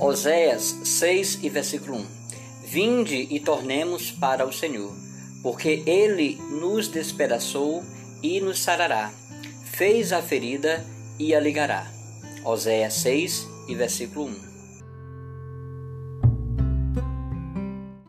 Oséias 6 e versículo 1. Vinde e tornemos para o Senhor, porque ele nos despedaçou e nos sarará, fez a ferida e a ligará. Oséias 6 e versículo 1.